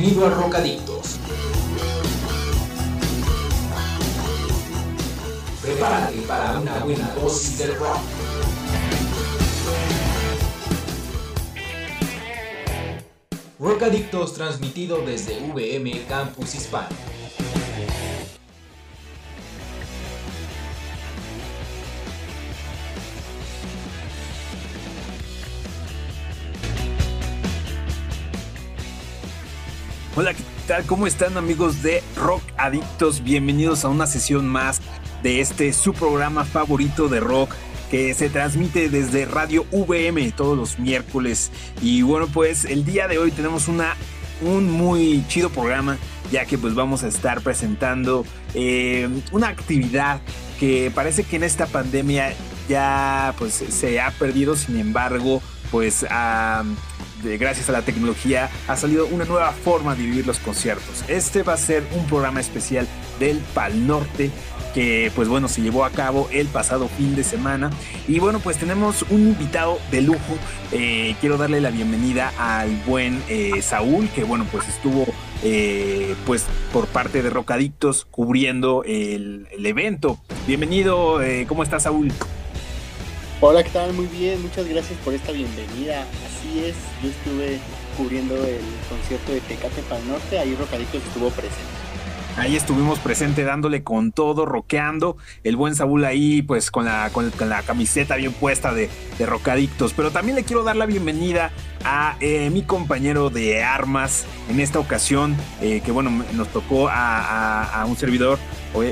Bienvenido a Rocadictos. Prepárate para una buena dosis de rock. Rocadictos transmitido desde VM Campus Hispano. Hola, ¿qué tal? ¿Cómo están amigos de Rock Adictos? Bienvenidos a una sesión más de este su programa favorito de rock que se transmite desde Radio VM todos los miércoles. Y bueno, pues el día de hoy tenemos una, un muy chido programa, ya que pues vamos a estar presentando eh, una actividad que parece que en esta pandemia ya pues se ha perdido, sin embargo, pues gracias a la tecnología, ha salido una nueva forma de vivir los conciertos. Este va a ser un programa especial del Pal Norte que pues bueno se llevó a cabo el pasado fin de semana y bueno pues tenemos un invitado de lujo eh, quiero darle la bienvenida al buen eh, Saúl que bueno pues estuvo eh, pues por parte de Rocadictos cubriendo el, el evento bienvenido cómo estás Saúl Hola, ¿qué tal? Muy bien, muchas gracias por esta bienvenida. Así es, yo estuve cubriendo el concierto de Tecate Pal Norte, ahí Rocaditos estuvo presente. Ahí estuvimos presente dándole con todo, roqueando. El buen Saúl ahí, pues con la, con, la camiseta bien puesta de, de, Rocadictos. Pero también le quiero dar la bienvenida a eh, mi compañero de armas en esta ocasión, eh, que bueno, nos tocó a, un servidor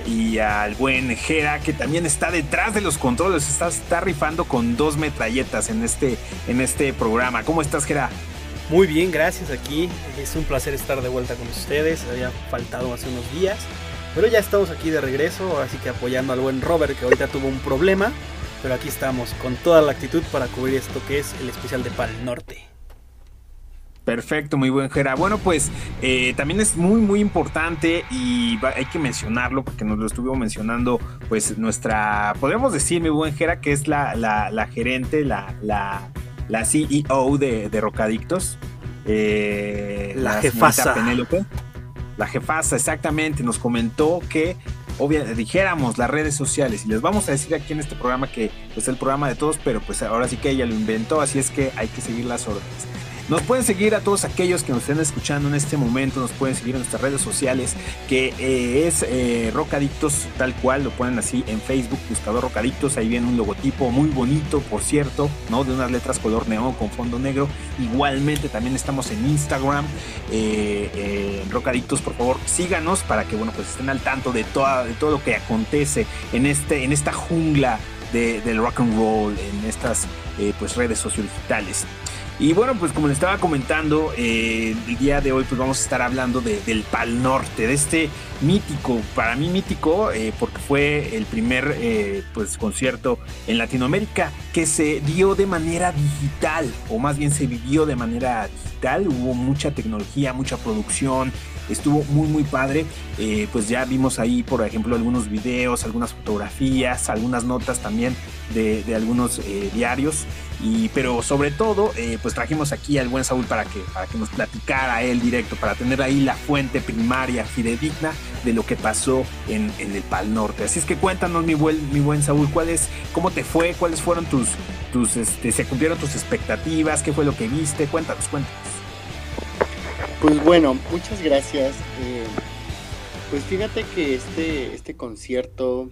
y al buen Jera, que también está detrás de los controles, está, está rifando con dos metralletas en este, en este programa. ¿Cómo estás, Jera? Muy bien, gracias aquí. Es un placer estar de vuelta con ustedes. Había faltado hace unos días. Pero ya estamos aquí de regreso, así que apoyando al buen Robert que ahorita tuvo un problema. Pero aquí estamos con toda la actitud para cubrir esto que es el especial de Pal Norte. Perfecto, muy buen Jera. Bueno, pues eh, también es muy, muy importante y hay que mencionarlo porque nos lo estuvo mencionando, pues nuestra, podríamos decir, mi buen Jera, que es la, la, gerente, la, la, la CEO de, de Rocadictos. Eh, la, jefasa. Penélope. La jefasa, exactamente, nos comentó que obviamente dijéramos las redes sociales y les vamos a decir aquí en este programa que pues, es el programa de todos, pero pues ahora sí que ella lo inventó, así es que hay que seguir las órdenes. Nos pueden seguir a todos aquellos que nos estén escuchando en este momento, nos pueden seguir en nuestras redes sociales, que eh, es eh, Rocadictos tal cual, lo ponen así en Facebook, buscador Rocadictos, ahí viene un logotipo muy bonito, por cierto, ¿no? De unas letras color neón con fondo negro. Igualmente también estamos en Instagram, eh, Rocadictos, por favor, síganos para que, bueno, pues estén al tanto de, toda, de todo lo que acontece en, este, en esta jungla del rock and roll, en estas pues redes sociodigitales. Y bueno, pues como les estaba comentando, eh, el día de hoy pues vamos a estar hablando del Pal Norte, de este mítico, para mí mítico, eh, porque fue el primer eh, pues concierto en Latinoamérica que se dio de manera digital, o más bien se vivió de manera digital, hubo mucha tecnología, mucha producción, estuvo muy muy padre, pues ya vimos ahí por ejemplo algunos videos, algunas fotografías, algunas notas también de, de algunos diarios. Y, pero sobre todo, eh, pues trajimos aquí al buen Saúl para que, para que nos platicara él directo, para tener ahí la fuente primaria, fidedigna de lo que pasó en, en el Pal Norte. Así es que cuéntanos, mi buen, mi buen Saúl, ¿cuál es, ¿cómo te fue? ¿Cuáles fueron tus, tus, este, se cumplieron tus expectativas? ¿Qué fue lo que viste? Cuéntanos, cuéntanos. Pues bueno, muchas gracias. Eh, pues fíjate que este, este concierto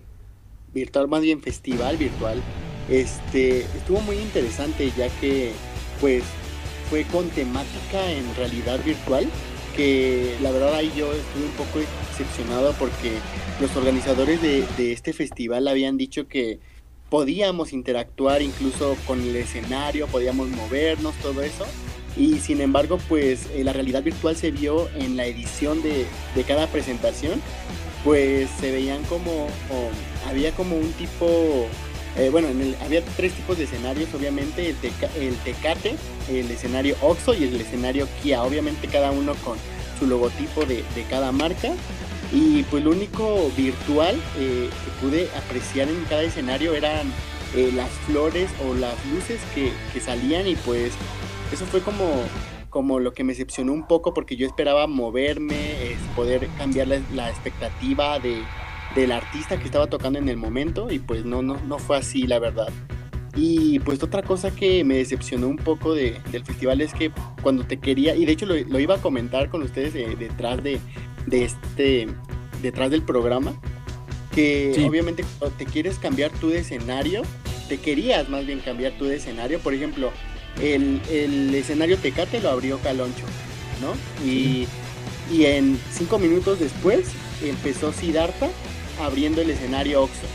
virtual, más bien festival virtual, este, estuvo muy interesante ya que pues fue con temática en realidad virtual que la verdad ahí yo estuve un poco decepcionado porque los organizadores de, este festival habían dicho que podíamos interactuar incluso con el escenario, podíamos movernos, todo eso. Y sin embargo, pues eh, la realidad virtual se vio en la edición de, cada presentación, pues se veían como, había como un tipo eh, bueno, había tres tipos de escenarios, obviamente, el, Tecate, el escenario Oxo y el escenario Kia, obviamente cada uno con su logotipo de, cada marca. Y pues lo único virtual eh, que pude apreciar en cada escenario eran eh, las flores o las luces que, salían y pues eso fue como, como lo que me decepcionó un poco porque yo esperaba moverme, poder cambiar la, expectativa de, del artista que estaba tocando en el momento y pues no, no, no fue así la verdad. Y pues otra cosa que me decepcionó un poco de, del festival es que cuando te quería, y de hecho lo, iba a comentar con ustedes detrás de, de, este, detrás del programa, que obviamente cuando te quieres cambiar de escenario, te querías más bien cambiar de escenario, por ejemplo, el, el escenario Tecate lo abrió Caloncho, ¿no? Y, y en cinco minutos después empezó Siddhartha abriendo el escenario Oxo.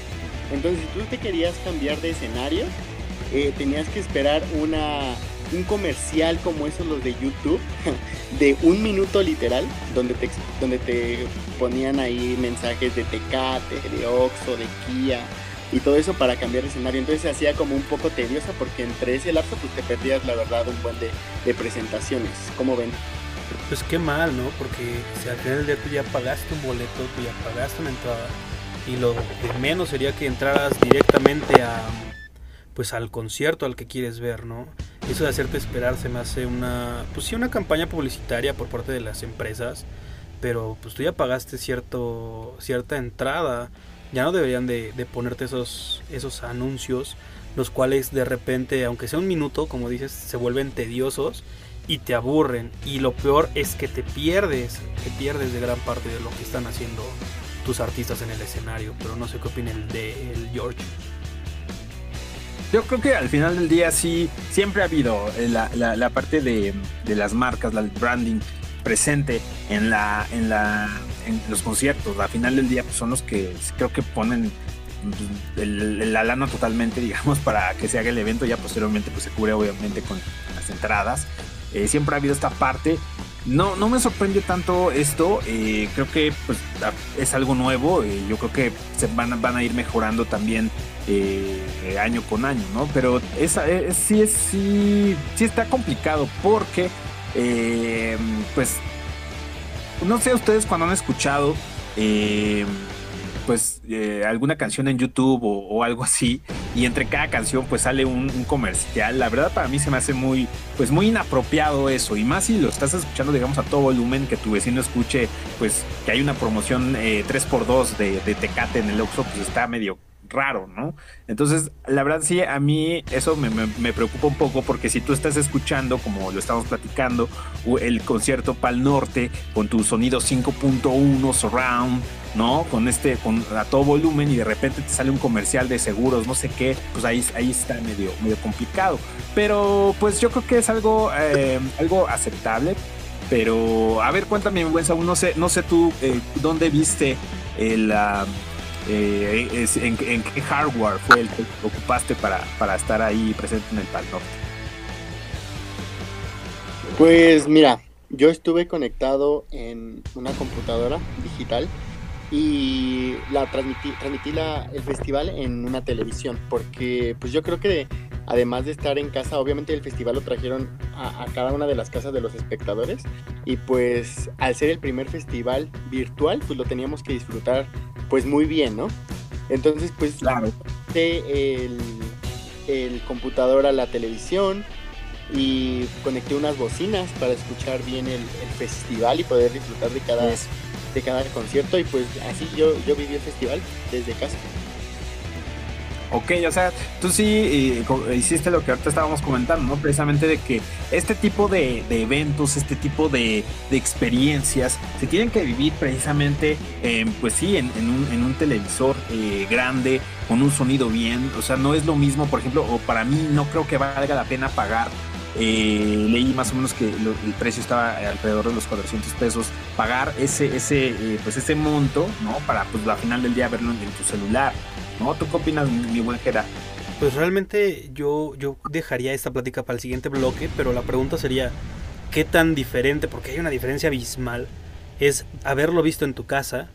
Entonces, si tú te querías cambiar de escenario, eh, tenías que esperar una, un comercial como esos los de YouTube, de un minuto literal, donde te, donde te ponían ahí mensajes de Tecate, de Oxo, de Kia y todo eso para cambiar de escenario. Entonces se hacía como un poco tediosa porque entre ese lapso pues te perdías la verdad un buen de, de presentaciones. ¿Cómo ven? Pues qué mal, ¿no? Porque si al final del día tú ya pagaste un boleto, tú ya pagaste una entrada y lo de menos sería que entraras directamente a pues al concierto al que quieres ver, ¿no? Eso de hacerte esperar se me hace una pues sí una campaña publicitaria por parte de las empresas, pero pues tú ya pagaste cierto cierta entrada, ya no deberían de, de ponerte esos esos anuncios los cuales de repente, aunque sea un minuto, como dices, se vuelven tediosos y te aburren. Y lo peor es que te pierdes, te pierdes de gran parte de lo que están haciendo tus artistas en el escenario, pero no sé qué opina el de el George. Yo creo que al final del día sí, siempre ha habido eh, la, la, parte de, de, las marcas, el branding presente en, la, en, la, en los conciertos. Al final del día pues son los que creo que ponen pues, la lana totalmente, digamos, para que se haga el evento. Ya posteriormente pues se cubre obviamente con las entradas. Eh, siempre ha habido esta parte no, no me sorprende tanto esto. Eh, creo que pues, es algo nuevo. Eh, yo creo que se van, van a ir mejorando también eh, año con año, ¿no? Pero esa, sí, es, sí, sí está complicado porque, pues, no sé ustedes cuando han escuchado eh, alguna canción en YouTube o, algo así y entre cada canción pues sale un, comercial. La verdad para mí se me hace muy pues muy inapropiado eso y más si lo estás escuchando digamos a todo volumen que tu vecino escuche pues que hay una promoción 3x2 eh, de, Tecate en el Oxxo pues está medio raro, ¿no? Entonces, la verdad sí, a mí eso me, me, preocupa un poco porque si tú estás escuchando, como lo estamos platicando, el concierto Pal Norte con tu sonido 5.1 surround, ¿no? Con este, con a todo volumen y de repente te sale un comercial de seguros, no sé qué, pues ahí, ahí está medio, medio complicado. Pero pues yo creo que es algo, eh, algo aceptable. Pero, a ver, cuéntame, buen no sé, no sé tú eh, dónde viste el... Eh, en, qué hardware fue el que ocupaste para, para estar ahí presente en el Pal? Pues mira, yo estuve conectado en una computadora digital y la transmití, transmití la, el festival en una televisión, porque pues yo creo que además de estar en casa, obviamente el festival lo trajeron a, cada una de las casas de los espectadores y pues al ser el primer festival virtual, pues lo teníamos que disfrutar pues muy bien, ¿no? Entonces pues claro. el, el computador a la televisión y conecté unas bocinas para escuchar bien el, festival y poder disfrutar de cada de cada concierto y pues así yo, yo viví el festival desde casa. Ok, o sea, tú sí hiciste lo que ahorita estábamos comentando, ¿no? Precisamente de que este tipo de, eventos, este tipo de, experiencias se tienen que vivir precisamente, pues sí, en, un, televisor eh, grande, con un sonido bien. O sea, no es lo mismo, por ejemplo, o para mí no creo que valga la pena pagar eh, leí más o menos que el precio estaba alrededor de los 400 pesos. Pagar ese, ese, eh, pues ese monto, ¿no? Para pues al final del día verlo en, tu celular, ¿no? ¿Tú qué opinas, mi, buen Gerard? Pues realmente yo, yo dejaría esta plática para el siguiente bloque, pero la pregunta sería, ¿qué tan diferente? Porque hay una diferencia abismal. Es haberlo visto en tu casa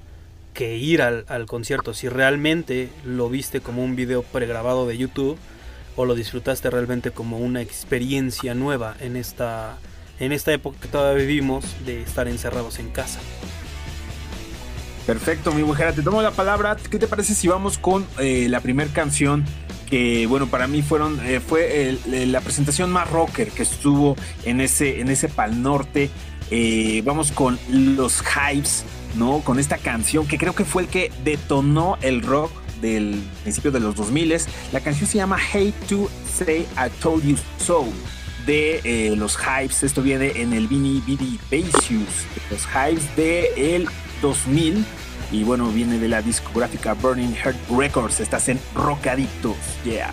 que ir al, al concierto. Si realmente lo viste como un video pregrabado de YouTube, o lo disfrutaste realmente como una experiencia nueva en esta, en esta época que todavía vivimos de estar encerrados en casa. Perfecto, mi mujer, te tomo la palabra. ¿Qué te parece si vamos con eh, la primera canción que bueno, para mí fueron, eh, fue la presentación más rocker que estuvo en ese, en ese Pal Norte. Eh, vamos con los Hypes, ¿no? Con esta canción que creo que fue el que detonó el rock del principio de los 2000. La canción se llama Hate to Say I Told You So de eh, los Hypes. Esto viene en el Vini Vidi Basius, los Hypes de el 2000. Y bueno, viene de la discográfica Burning Heart Records. Estás en Rocaditos. Yeah.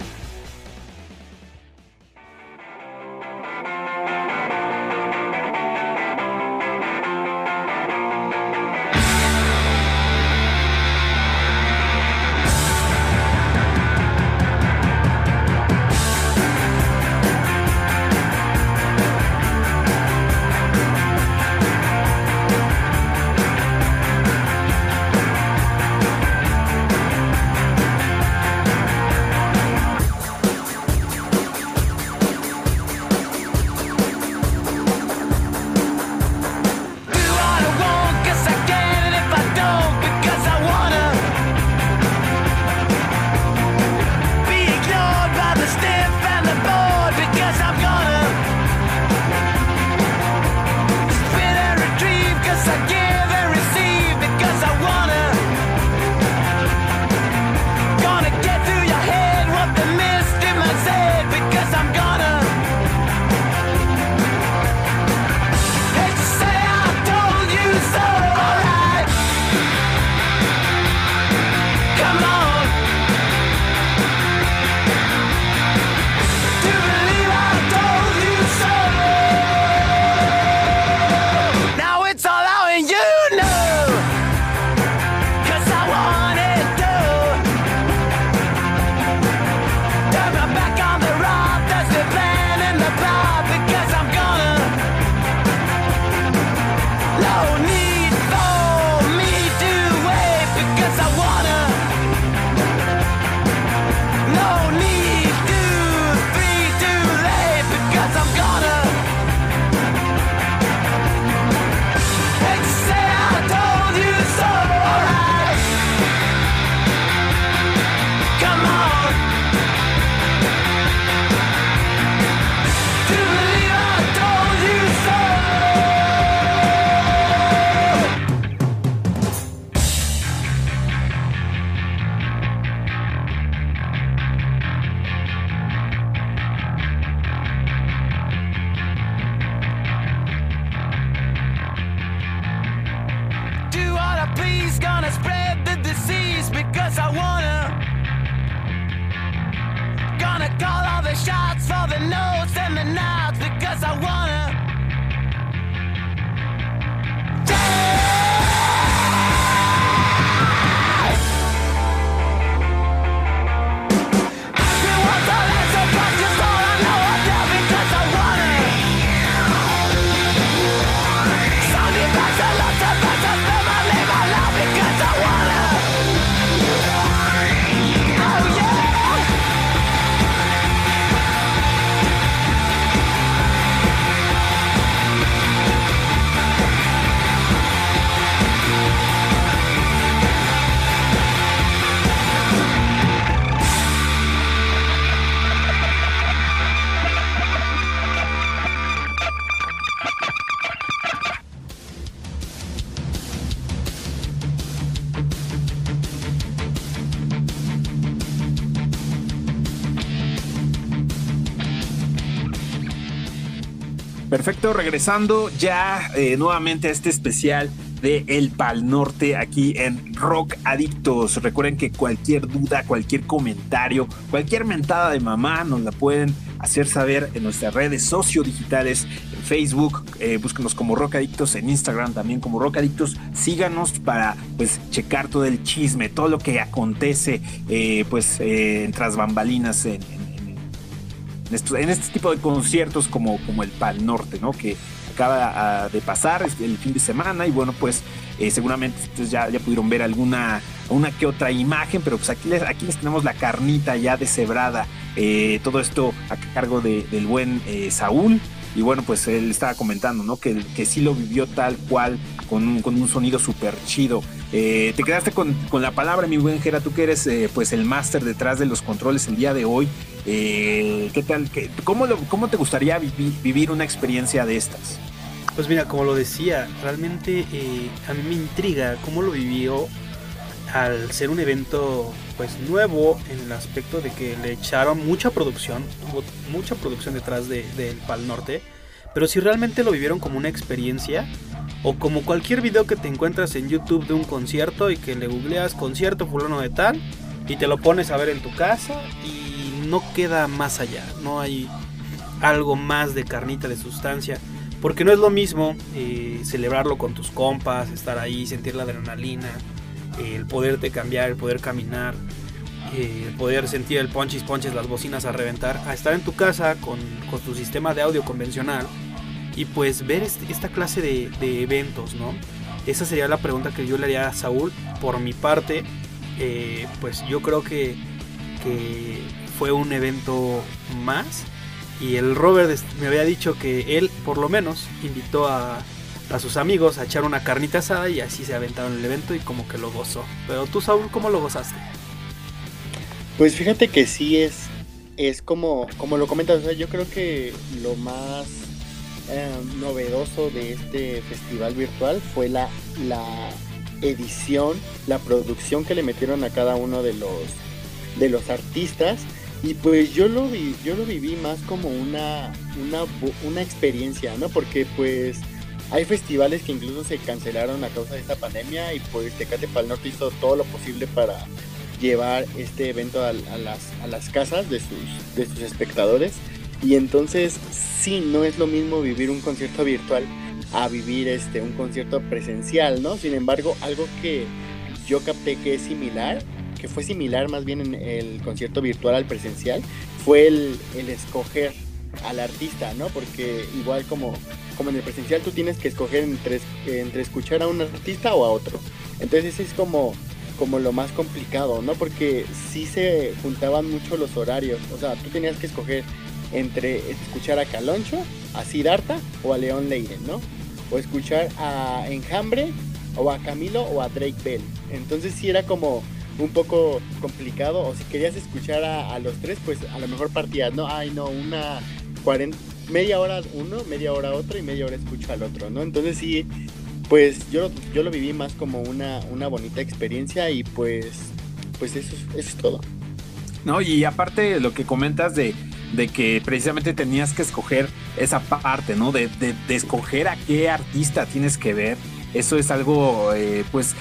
shots for the notes and the notes because I wanna Perfecto, regresando ya eh, nuevamente a este especial de El Pal Norte aquí en Rock Adictos. Recuerden que cualquier duda, cualquier comentario, cualquier mentada de mamá nos la pueden hacer saber en nuestras redes sociodigitales, en Facebook, eh, búsquenos como Rock Adictos, en Instagram también como Rock Adictos. Síganos para pues checar todo el chisme, todo lo que acontece eh, pues en tras bambalinas este tipo de conciertos como, como el Pal Norte, ¿no? Que acaba ah, de pasar el fin de semana y bueno, pues eh, seguramente ustedes ya, ya pudieron ver alguna una que otra imagen, pero pues aquí les, aquí les tenemos la carnita ya deshebrada, eh, todo esto a cargo del buen eh, Saúl. Y bueno, pues él estaba comentando, ¿no? Que, que sí lo vivió tal cual, con un, con un sonido súper chido te quedaste con, la palabra, mi buen Jera, tú que eres pues el máster detrás de los controles el día de hoy. Eh, ¿Qué tal? Qué, cómo, ¿Cómo te gustaría vivir una experiencia de estas? Pues mira, como lo decía, realmente a mí me intriga cómo lo vivió al ser un evento pues nuevo en el aspecto de que le echaron mucha producción, mucha producción detrás del de, Pal Norte, pero si realmente lo vivieron como una experiencia o como cualquier video que te encuentras en YouTube de un concierto y que le googleas concierto fulano de tal y te lo pones a ver en tu casa y no queda más allá, no hay algo más de carnita de sustancia. Porque no es lo mismo eh, celebrarlo con tus compas, estar ahí, sentir la adrenalina, el poderte cambiar, el poder caminar, el poder sentir el ponchis ponches, las bocinas a reventar, a estar en tu casa con, tu sistema de audio convencional y pues ver esta clase de, eventos, ¿no? Esa sería la pregunta que yo le haría a Saúl. Por mi parte, eh, pues yo creo que fue un evento más. Y el Robert me había dicho que él, por lo menos, invitó a, a sus amigos a echar una carnita asada y así se aventaron el evento y como que lo gozó. Pero tú, Saúl, ¿cómo lo gozaste? Pues fíjate que sí es, es como, como lo comentas, yo creo que lo más em, novedoso de este festival virtual fue la, la edición, la producción que le metieron a cada uno de los, de los artistas. Y pues yo lo vi, yo lo viví más como una, una, una experiencia, ¿no? Porque pues hay festivales que incluso se cancelaron a causa de esta pandemia y pues Tecate Pal Norte hizo todo lo posible para llevar este evento a, las, a las, casas de sus, de sus espectadores. Y entonces sí, no es lo mismo vivir un concierto virtual a vivir este, un concierto presencial, ¿no? Sin embargo, algo que yo capté que es similar, que fue similar más bien en el concierto virtual al presencial, fue el, el escoger al artista, ¿no? Porque igual como como en el presencial tú tienes que escoger entre, entre escuchar a un artista o a otro. Entonces es como, como lo más complicado, ¿no? Porque sí se juntaban mucho los horarios. O sea, tú tenías que escoger entre escuchar a Caloncho, a Siddhartha o a León Leiden, ¿no? O escuchar a Enjambre o a Camilo o a Drake Bell. Entonces sí era como un poco complicado. O si querías escuchar a, los tres, pues a lo mejor partías, ¿no? Ay, no, una 40 media hora uno, media hora otro y media hora escucho al otro, ¿no? Entonces sí, pues yo, yo lo viví más como una, una bonita experiencia y pues, pues eso, es todo. No, y aparte lo que comentas de, de que precisamente tenías que escoger esa parte, ¿no? De, de, de, escoger a qué artista tienes que ver. Eso es algo, eh, pues,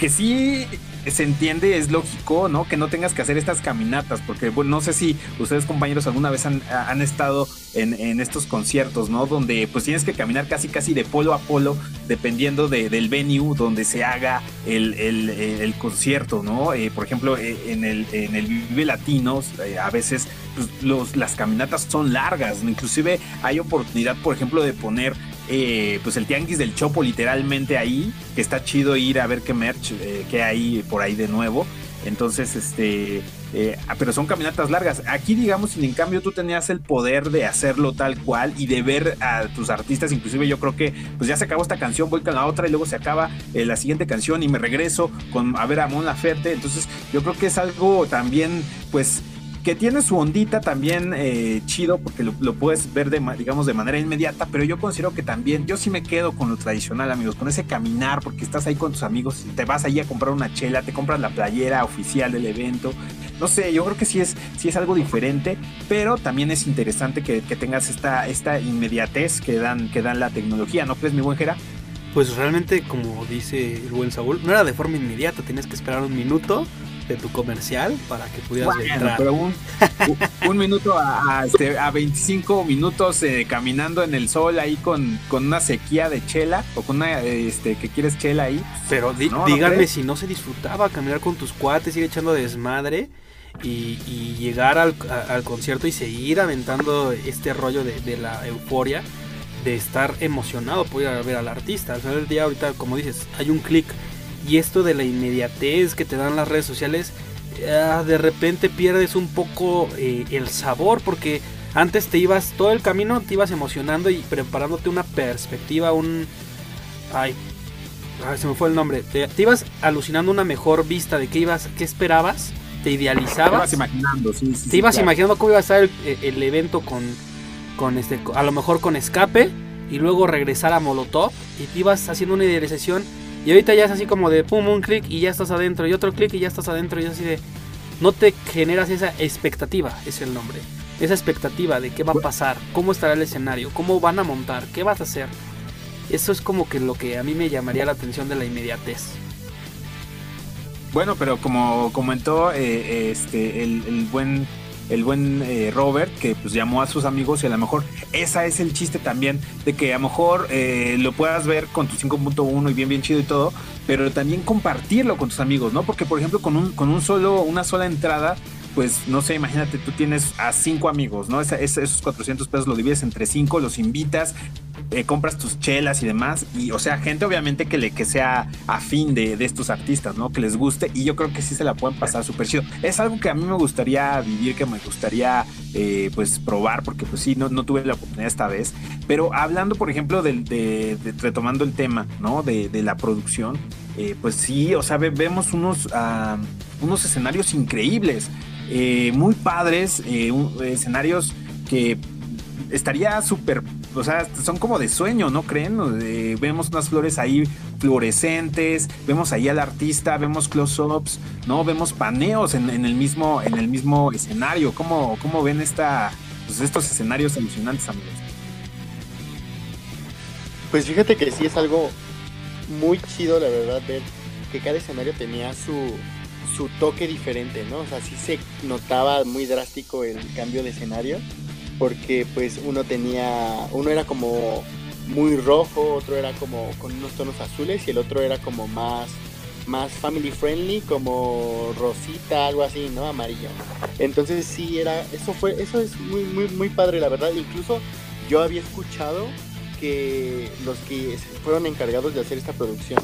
que sí se entiende, es lógico, ¿no? Que no tengas que hacer estas caminatas, porque bueno, no sé si ustedes compañeros alguna vez han, estado en, estos conciertos, ¿no? Donde pues tienes que caminar casi casi de polo a polo, dependiendo del venue donde se haga el, concierto, ¿no? Eh, por ejemplo, eh, en el, en el Vive Latinos, eh, a veces pues, los, las caminatas son largas, inclusive hay oportunidad, por ejemplo, de poner eh, pues el tianguis del Chopo literalmente ahí, que está chido ir a ver qué merch eh, que hay por ahí de nuevo. Entonces, este, eh, ah, pero son caminatas largas. Aquí, digamos, en cambio tú tenías el poder de hacerlo tal cual y de ver a tus artistas. Inclusive yo creo que, pues ya se acabó esta canción, voy con la otra y luego se acaba la siguiente canción y me regreso con a ver a Mon Laferte. Entonces, yo creo que es algo también, pues, que tiene su ondita también eh, chido porque lo, puedes ver de, digamos de manera inmediata, pero yo considero que también, yo sí me quedo con lo tradicional amigos, con ese caminar porque estás ahí con tus amigos, te vas ahí a comprar una chela, te compras la playera oficial del evento, no sé, yo creo que sí es, sí es algo diferente, pero también es interesante que, tengas esta, esta inmediatez que dan, que dan la tecnología, ¿no crees mi buen Jera? Pues realmente, como dice el buen Saúl, no era de forma inmediata, tenías que esperar un minuto de tu comercial para que pudieras entrar. Pero un, minuto a, este, a 25 minutos eh, caminando en el sol ahí con, con una sequía de chela o con una este, que quieres chela ahí. Pero díganme si no se disfrutaba caminar con tus cuates, ir echando desmadre. Y, llegar al, concierto y seguir aventando este rollo de, la euforia de estar emocionado por ir a ver al artista. Al final del día, ahorita, como dices, hay un clic y esto de la inmediatez que te dan las redes sociales, de repente pierdes un poco eh, el sabor porque antes te ibas todo el camino, te ibas emocionando y preparándote una perspectiva, un... Ay, ah, se me fue el nombre. Te, ibas alucinando una mejor vista de qué ibas, qué esperabas, te idealizabas. Te ibas imaginando, sí, sí Te ibas imaginando cómo iba a estar el, evento con, con este, a lo mejor con escape y luego regresar a Molotov y te ibas haciendo una idealización y ahorita ya es así como de pum, un clic y ya estás adentro y otro clic y ya estás adentro y así de no te generas esa expectativa, es el nombre. Esa expectativa de qué va a pasar, cómo estará el escenario, cómo van a montar, qué vas a hacer. Eso es como que lo que a mí me llamaría la atención de la inmediatez. Bueno, pero como comentó eh, este el, buen el buen eh, Robert que pues llamó a sus amigos y a lo mejor esa es el chiste también de que a lo mejor eh, lo puedas ver con tu 5.1 y bien bien chido y todo, pero también compartirlo con tus amigos, ¿no? Porque por ejemplo con un con un solo una sola entrada pues no sé, imagínate, tú tienes a cinco amigos, ¿no? esos 400 pesos lo divides entre cinco, los invitas, eh, compras tus chelas y demás. Y, o sea, gente obviamente que, le, que sea afín de, de, estos artistas, ¿no? Que les guste. Y yo creo que sí se la pueden pasar súper chido. Es algo que a mí me gustaría vivir, que me gustaría, eh, pues, probar, porque, pues sí, no, no tuve la oportunidad esta vez. Pero hablando, por ejemplo, de, retomando el tema, ¿no? De, la producción, eh, pues sí, o sea, vemos unos, ah, unos escenarios increíbles. Muy padres, escenarios que estaría súper, o sea, son como de sueño, ¿no creen? vemos unas flores ahí fluorescentes, vemos ahí al artista, vemos close-ups, ¿no? Vemos paneos en, el, mismo, en el mismo escenario. ¿Cómo, cómo ven esta, pues, estos escenarios alucinantes, amigos? Pues fíjate que sí es algo muy chido, la verdad, ver que cada escenario tenía su, su toque diferente, ¿no? O sea, sí se notaba muy drástico el cambio de escenario, porque pues uno tenía, uno era como muy rojo, otro era como con unos tonos azules y el otro era como más más family friendly como rosita algo así no amarillo. Entonces sí era eso fue eso es muy muy muy padre la verdad. Incluso yo había escuchado que los que fueron encargados de hacer esta producción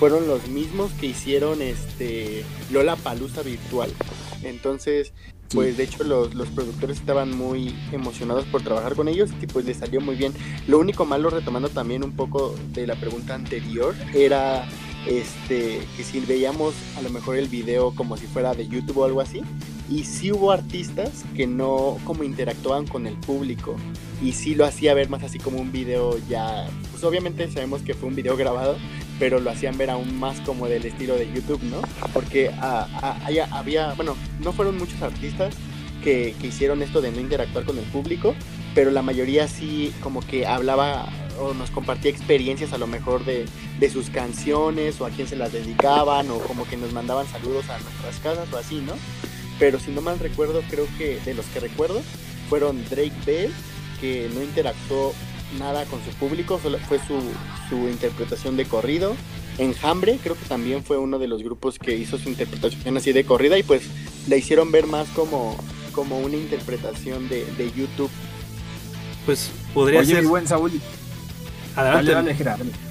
fueron los mismos que hicieron este Lola Palusa virtual. Entonces, pues de hecho los, los, productores estaban muy emocionados por trabajar con ellos y pues les salió muy bien. Lo único malo, retomando también un poco de la pregunta anterior, era este que si veíamos a lo mejor el video como si fuera de YouTube o algo así, y sí hubo artistas que no como interactuaban con el público y sí lo hacía ver más así como un video ya, pues obviamente sabemos que fue un video grabado, pero lo hacían ver aún más como del estilo de YouTube, ¿no? Porque ah, ah, había, bueno, no fueron muchos artistas que, que hicieron esto de no interactuar con el público, pero la mayoría sí como que hablaba o nos compartía experiencias a lo mejor de, de, sus canciones o a quién se las dedicaban o como que nos mandaban saludos a nuestras casas o así, ¿no? Pero si no mal recuerdo, creo que de los que recuerdo fueron Drake Bell, que no interactuó nada con su público, solo fue su, su interpretación de corrido. Enjambre creo que también fue uno de los grupos que hizo su interpretación así de corrida y pues la hicieron ver más como, como una interpretación de, de YouTube. Pues podría ser... buen Saúl. Adelante.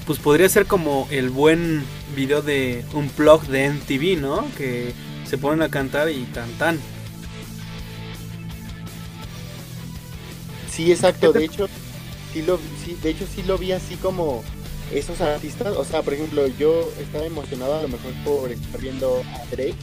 Pues podría ser como el buen video de un blog de MTV, ¿no? Que se ponen a cantar y cantan. Sí, exacto. De hecho, sí lo, sí, de hecho sí lo vi así como esos artistas. O sea, por ejemplo, yo estaba emocionado a lo mejor por estar viendo a Drake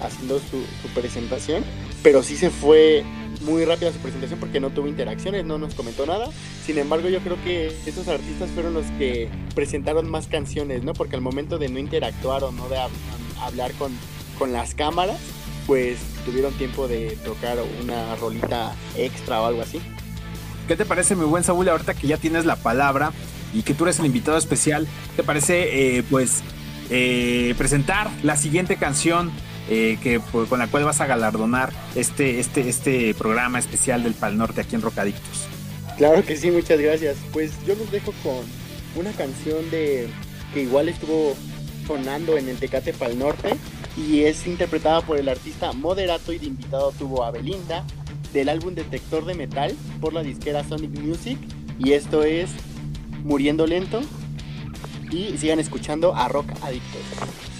haciendo su, su presentación, pero sí se fue muy rápida su presentación porque no tuvo interacciones, no nos comentó nada. Sin embargo, yo creo que estos artistas fueron los que presentaron más canciones, ¿no? Porque al momento de no interactuar o no de hablar con, con las cámaras, pues tuvieron tiempo de tocar una rolita extra o algo así. ¿Qué te parece, mi buen Saúl, ahorita que ya tienes la palabra y que tú eres el invitado especial? ¿Te parece, eh, pues, eh, presentar la siguiente canción eh, que, pues, con la cual vas a galardonar este, este, este programa especial del Pal Norte aquí en Rocadictos? Claro que sí, muchas gracias. Pues yo los dejo con una canción de que igual estuvo sonando en el Tecate Pal Norte y es interpretada por el artista Moderato y de invitado tuvo a Belinda del álbum Detector de Metal por la disquera Sonic Music y esto es Muriendo Lento y sigan escuchando a Rock Adictos.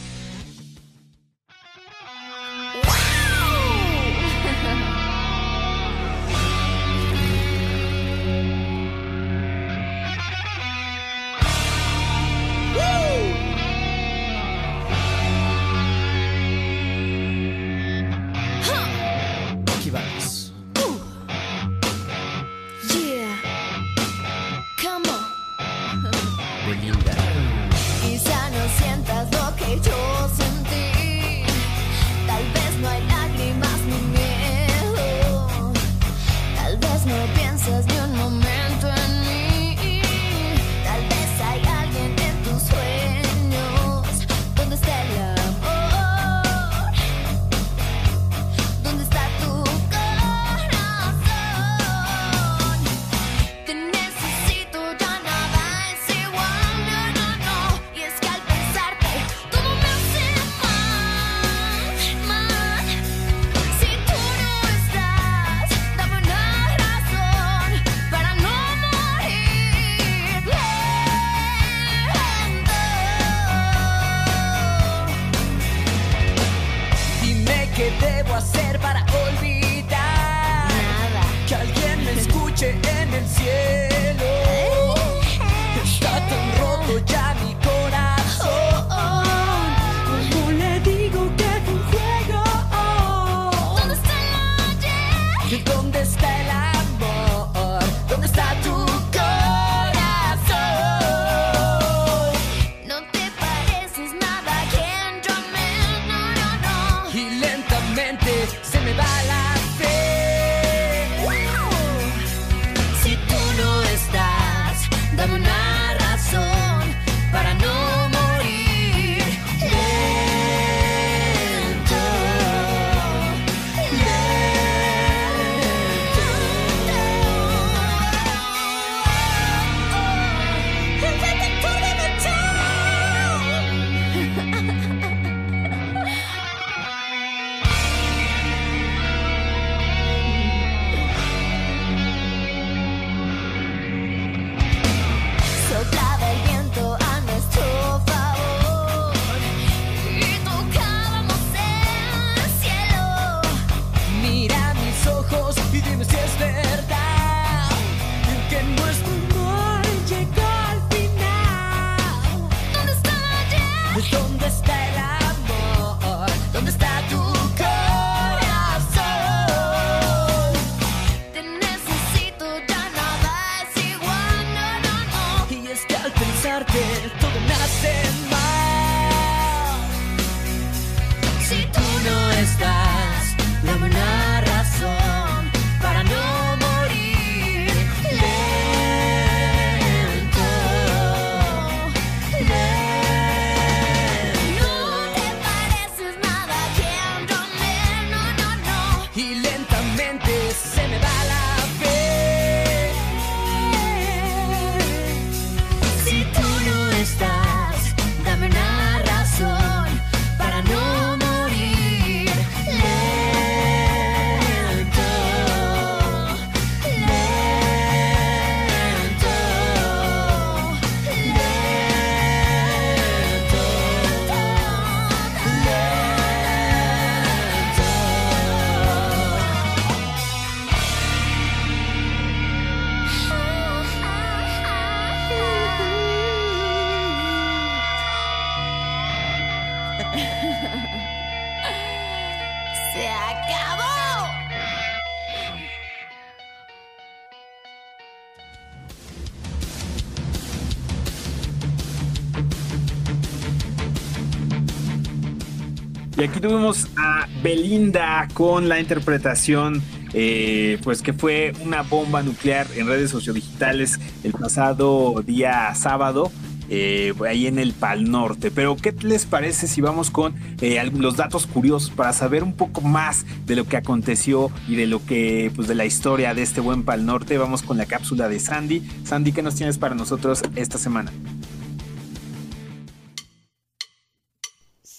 Aquí tuvimos a Belinda con la interpretación, eh, pues que fue una bomba nuclear en redes sociodigitales el pasado día sábado. eh, ahí en el Pal Norte. Pero, ¿qué les parece si vamos con eh, los datos curiosos para saber un poco más de lo que aconteció y de lo que, pues, de la historia de este buen Pal Norte? Vamos con la cápsula de Sandy. Sandy, ¿qué nos tienes para nosotros esta semana?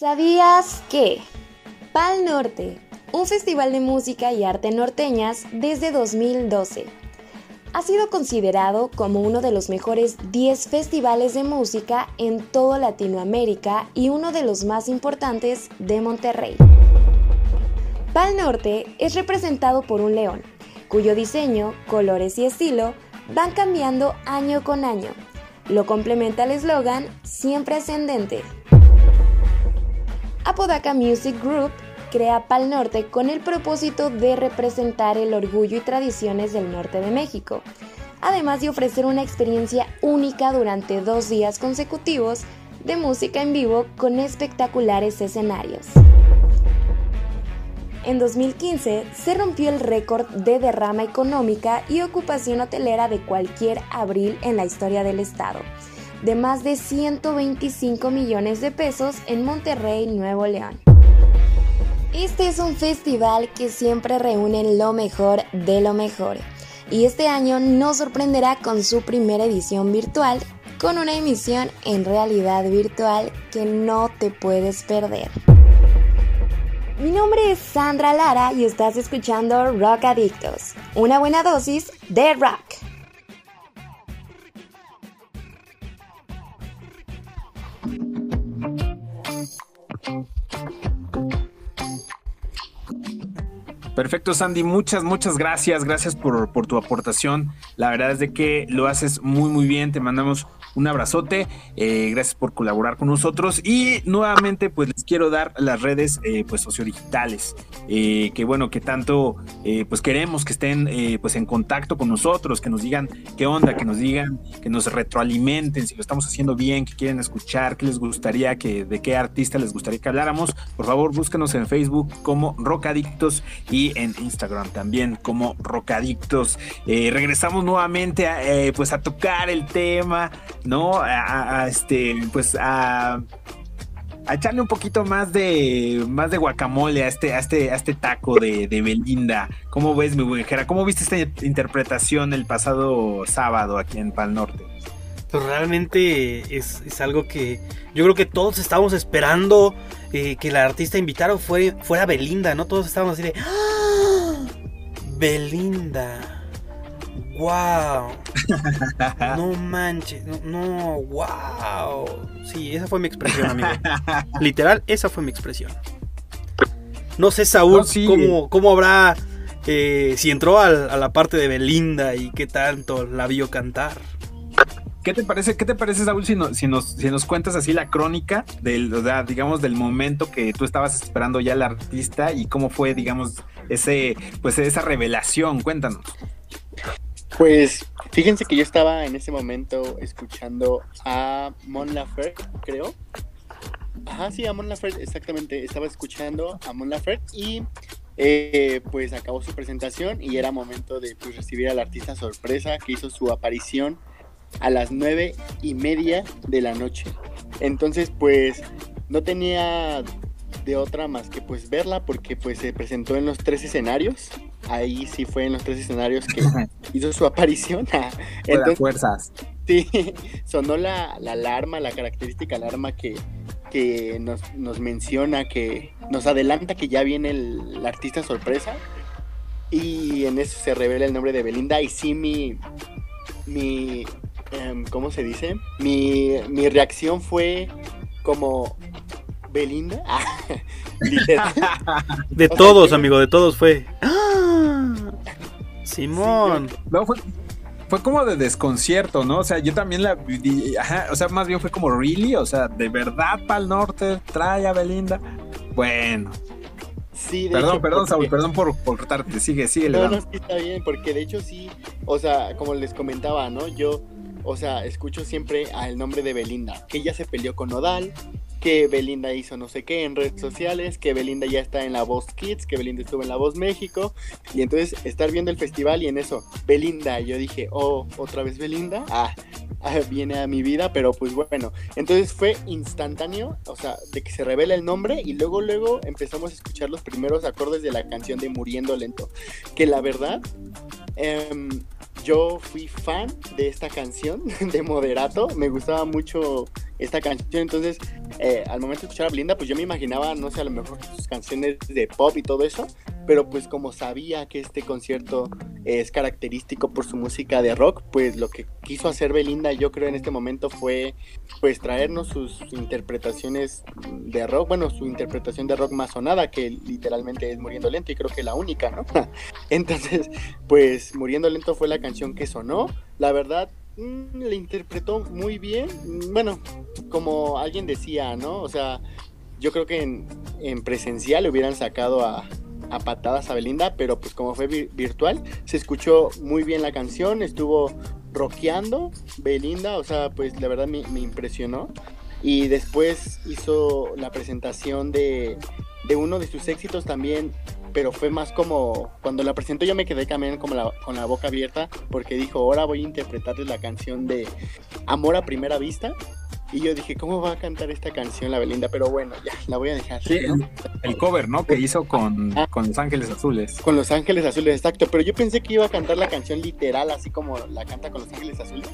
¿Sabías que? Pal Norte, un festival de música y arte norteñas desde 2012. Ha sido considerado como uno de los mejores 10 festivales de música en toda Latinoamérica y uno de los más importantes de Monterrey. Pal Norte es representado por un león, cuyo diseño, colores y estilo van cambiando año con año. Lo complementa el eslogan Siempre Ascendente. Apodaca Music Group crea Pal Norte con el propósito de representar el orgullo y tradiciones del norte de México, además de ofrecer una experiencia única durante dos días consecutivos de música en vivo con espectaculares escenarios. En 2015 se rompió el récord de derrama económica y ocupación hotelera de cualquier abril en la historia del estado, de más de 125 millones de pesos en Monterrey, Nuevo León. Este es un festival que siempre reúne lo mejor de lo mejor y este año nos sorprenderá con su primera edición virtual con una emisión en realidad virtual que no te puedes perder. Mi nombre es Sandra Lara y estás escuchando Rock Adictos, una buena dosis de rock. Perfecto, Sandy. Muchas, muchas gracias. Gracias por, por, tu aportación. La verdad es de que lo haces muy, muy bien. Te mandamos un abrazote. Eh, gracias por colaborar con nosotros. Y nuevamente, pues les quiero dar las redes eh, pues sociodigitales. Eh, que bueno, que tanto eh, pues queremos que estén pues en contacto con nosotros, que nos digan qué onda, que nos digan, que nos retroalimenten, si lo estamos haciendo bien, que quieren escuchar, qué les gustaría, que de qué artista les gustaría que habláramos. Por favor, búsquenos en Facebook como Rocadictos y en Instagram también como Rocadictos. Regresamos nuevamente pues a tocar el tema, ¿no? A, este, pues a echarle un poquito más de más de guacamole a este, a este, a este taco de, de Belinda. ¿Cómo ves, mi buenjera? ¿Cómo viste esta interpretación el pasado sábado aquí en Pal Norte? Pues realmente es, algo que yo creo que todos estábamos esperando eh, que la artista invitada fue, fuera Belinda, ¿no? Todos estábamos así de ¡Ah! Belinda. ¡Wow! No manches, no, no, wow. Sí, esa fue mi expresión, amigo. Literal, esa fue mi expresión. No sé, Saúl, No, sí. cómo, cómo habrá. eh, si entró al- a la parte de Belinda y qué tanto la vio cantar. ¿Qué te parece, qué te parece, Saúl, si, no- si nos, si nos cuentas así la crónica del, o sea, digamos, del momento que tú estabas esperando ya al artista y cómo fue, digamos, ese, pues esa revelación? Cuéntanos. Pues fíjense que yo estaba en ese momento escuchando a Mon Laferte, creo. Ajá, sí, a Mon Laferte, exactamente. Estaba escuchando a Mon Laferte y eh, pues acabó su presentación y era momento de pues, recibir al artista sorpresa que hizo su aparición a las nueve y media de la noche. Entonces, pues no tenía de otra más que pues verla porque pues se presentó en los tres escenarios. Ahí sí fue en los tres escenarios que hizo su aparición. Fuera Entonces, fuerzas. sí, sonó la, la alarma, la característica alarma que, que nos, nos menciona, que nos adelanta que ya viene el, el artista sorpresa. Y en eso se revela el nombre de Belinda. Y sí, mi. mi em, ¿Cómo se dice? Mi, mi reacción fue como. ¿Belinda? De todos, amigo, de todos fue. ¡Ah! Simón. No, fue, fue como de desconcierto, ¿no? O sea, yo también la vi- ajá, o sea, más bien fue como really, o sea, de verdad Pal Norte trae a Belinda. Bueno, Sí, de perdón, hecho, perdón, porque- Saúl, perdón por, por cortarte, sigue, sigue, No, no, sí está bien, porque de hecho sí, o sea, como les comentaba, ¿no? Yo, o sea, escucho siempre al nombre de Belinda, que ella se peleó con Nodal, que Belinda hizo no sé qué en redes sociales, que Belinda ya está en la Voz Kids, que Belinda estuvo en la Voz México, y entonces estar viendo el festival y en eso, Belinda, yo dije, oh, otra vez Belinda, ah, ah, viene a mi vida, pero pues bueno, entonces fue instantáneo, o sea, de que se revela el nombre y luego, luego empezamos a escuchar los primeros acordes de la canción de Muriendo Lento, que la verdad, em, yo fui fan de esta canción de Moderato, me gustaba mucho esta canción, entonces eh, al momento de escuchar a Belinda, pues yo me imaginaba, no sé, a lo mejor sus canciones de pop y todo eso, pero pues como sabía que este concierto es característico por su música de rock, pues lo que quiso hacer Belinda yo creo en este momento fue pues traernos sus interpretaciones de rock, bueno, su interpretación de rock más sonada, que literalmente es Muriendo Lento y creo que la única, ¿no? Entonces, pues Muriendo Lento fue la canción que sonó, la verdad le interpretó muy bien, Mm, bueno, como alguien decía, ¿no? O sea, yo creo que en, en presencial le hubieran sacado a, a patadas a Belinda, pero pues como fue vi- virtual, se escuchó muy bien la canción, estuvo rockeando Belinda, o sea, pues la verdad me, me impresionó. Y después hizo la presentación de, de uno de sus éxitos también, pero fue más como, cuando la presentó yo me quedé también como la- con la boca abierta, porque dijo, ahora voy a interpretarles la canción de Amor a Primera Vista. Y yo dije, ¿cómo va a cantar esta canción la Belinda? Pero bueno, ya, la voy a dejar. Sí, ¿no? el, el cover, ¿no? Que hizo con, Ah. con Los Ángeles Azules. Con Los Ángeles Azules, exacto. Pero yo pensé que iba a cantar la canción literal, así como la canta con Los Ángeles Azules.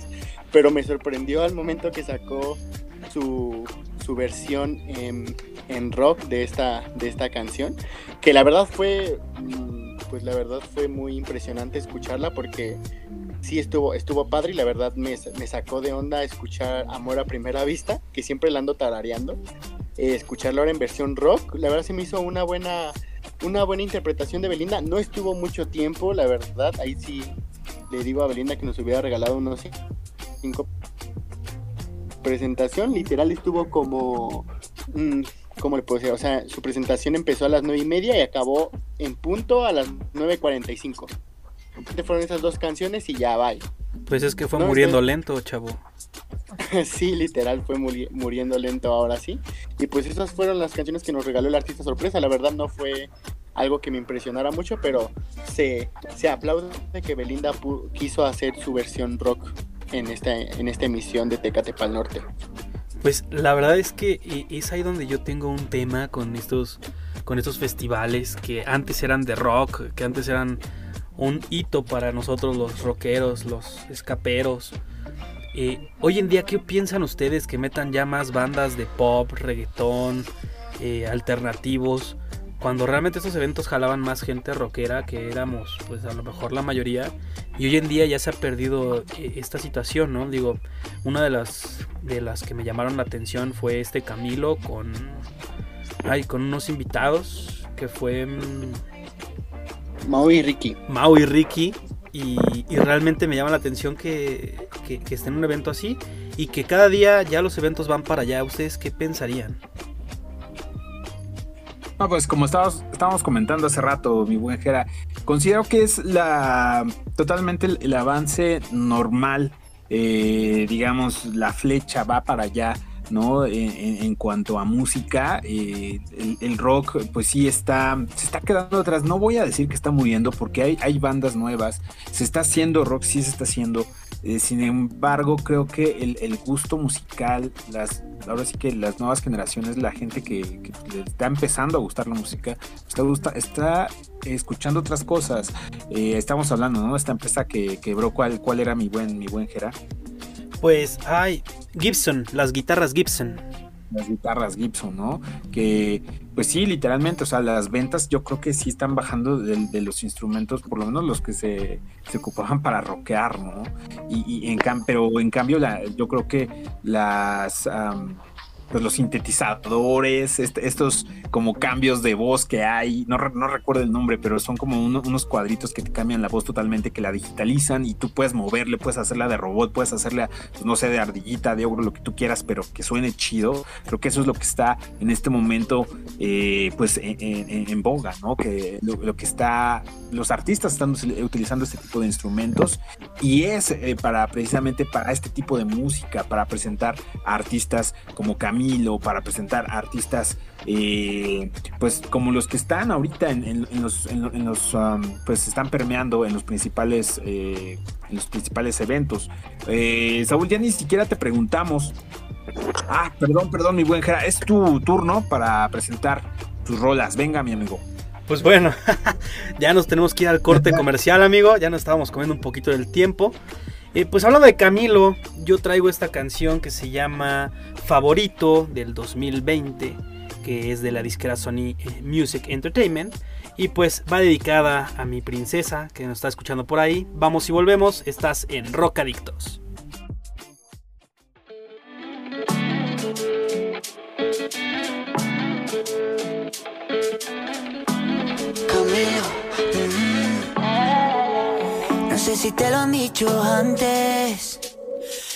Pero me sorprendió al momento que sacó su, su versión en, en rock de esta, de esta canción. Que la verdad fue, mm, pues la verdad fue muy impresionante escucharla porque sí estuvo, estuvo padre y la verdad me, me sacó de onda escuchar Amor a Primera Vista, que siempre la ando tarareando. Eh, escucharlo ahora en versión rock, la verdad se me hizo una buena una buena interpretación de Belinda. No estuvo mucho tiempo, la verdad. Ahí sí le digo a Belinda que nos hubiera regalado unos cinco presentación. Literal estuvo como... mm, ¿Cómo le puedo decir? O sea, su presentación empezó a las nueve y media y acabó en punto a las 9.45. Entonces fueron esas dos canciones y ya, bye. Pues es que fue No, muriendo estoy- lento, chavo. sí, literal, fue muri- muriendo lento ahora sí. Y pues esas fueron las canciones que nos regaló el artista sorpresa. La verdad no fue algo que me impresionara mucho, pero se, se aplaude de que Belinda quiso hacer su versión rock en esta, en esta emisión de Tecate Pal Norte. Pues la verdad es que es ahí donde yo tengo un tema con estos, con estos festivales que antes eran de rock, que antes eran un hito para nosotros los rockeros, los escaperos. Eh, hoy en día, ¿qué piensan ustedes que metan ya más bandas de pop, reggaetón, eh, alternativos? Cuando realmente estos eventos jalaban más gente rockera, que éramos pues a lo mejor la mayoría, y hoy en día ya se ha perdido eh, esta situación, ¿no? Digo, una de las de las que me llamaron la atención fue este Camilo con ay, con unos invitados que fue mm, Mau y Ricky. Mau y Ricky y, y realmente me llama la atención que, que, que esté en un evento así y que cada día ya los eventos van para allá. ¿Ustedes qué pensarían? No, pues como estábamos, estábamos comentando hace rato, mi buen considero que es la totalmente el, avance normal, eh, digamos, la flecha va para allá, ¿no? En cuanto a música, eh, el, el rock, pues sí está, se está quedando atrás. No voy a decir que está muriendo porque hay, hay bandas nuevas, se está haciendo rock, sí se está haciendo. Eh, sin embargo, creo que el, el gusto musical, las, ahora sí que las nuevas generaciones, la gente que, está empezando a gustar la música, está, gusta, está escuchando otras cosas. Eh, estamos hablando, ¿no? Esta empresa que quebró, ¿cuál, cuál era mi buen, mi buen? Pues, ay, Gibson, las guitarras Gibson. Las guitarras Gibson, ¿no? Que, pues sí, literalmente, o sea, las ventas yo creo que sí están bajando de, los instrumentos, por lo menos los que se, se ocupaban para rockear, ¿no? Y, y en pero en cambio, la, yo creo que las, pues los sintetizadores, este- estos como cambios de voz que hay, no, no recuerdo el nombre, pero son como uno- unos cuadritos que te cambian la voz totalmente, que la digitalizan y tú puedes moverle, puedes hacerla de robot, puedes hacerla, pues, no sé, de ardillita, de ogro, lo que tú quieras, pero que suene chido. Creo que eso es lo que está en este momento, eh, pues en, en- en boga, ¿no? Que lo, lo que está, los artistas están utilizando este tipo de instrumentos y es eh, para precisamente para este tipo de música, para presentar a artistas como Camilo, para presentar artistas eh, pues como los que están ahorita en, en- en los, en lo- en los, um, pues están permeando en los principales eh, en los principales eventos. Eh, Saúl, ya ni siquiera te preguntamos. Ah, perdón, perdón, mi buen Jera, es tu turno para presentar tus rolas. Venga, mi amigo. Pues bueno, ya nos tenemos que ir al corte comercial, amigo. Ya nos estábamos comiendo un poquito del tiempo. Eh, pues hablando de Camilo, yo traigo esta canción que se llama Favorito del 2020, que es de la disquera Sony eh, Music Entertainment. Y pues va dedicada a mi princesa que nos está escuchando por ahí. Vamos y volvemos, estás en Rock Adictos. Mm. No sé si te lo han dicho antes,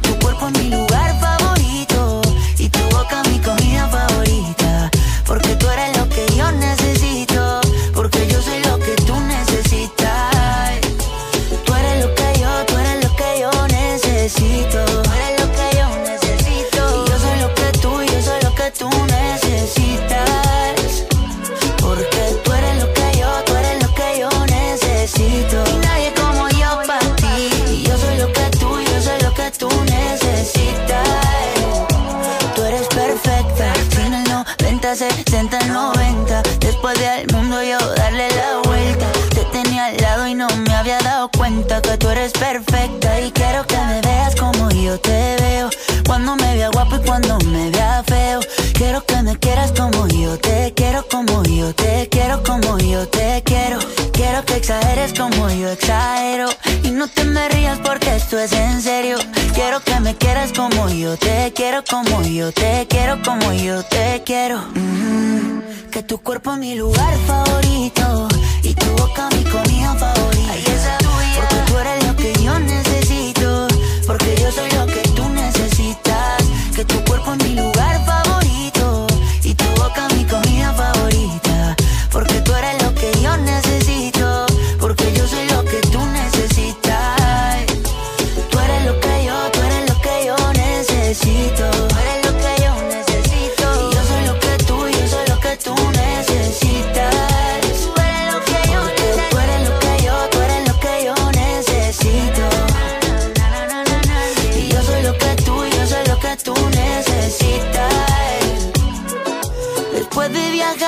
tu cuerpo es mi lugar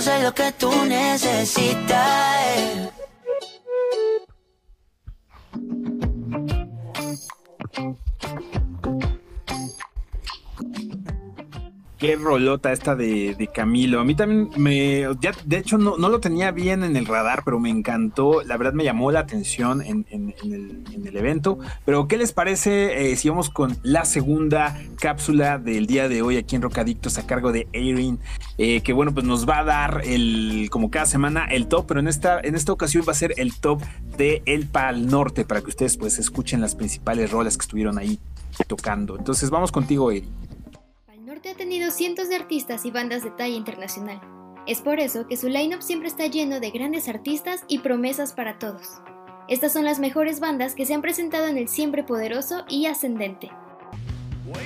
soy lo que tú necesitas. Qué rolota esta de, Camilo. A mí también me. Ya, de hecho, no, lo tenía bien en el radar, pero me encantó. La verdad me llamó la atención en el evento. Pero, ¿qué les parece eh, si vamos con la segunda cápsula del día de hoy aquí en Rocadictos a cargo de Erin? Eh, que bueno, pues nos va a dar el, como cada semana, el top, pero en esta, en esta ocasión va a ser el top de El Pal Norte para que ustedes pues escuchen las principales rolas que estuvieron ahí tocando. Entonces, vamos contigo, Erin. Ha tenido cientos de artistas y bandas de talla internacional. Es por eso que su lineup siempre está lleno de grandes artistas y promesas para todos. Estas son las mejores bandas que se han presentado en el siempre poderoso y ascendente.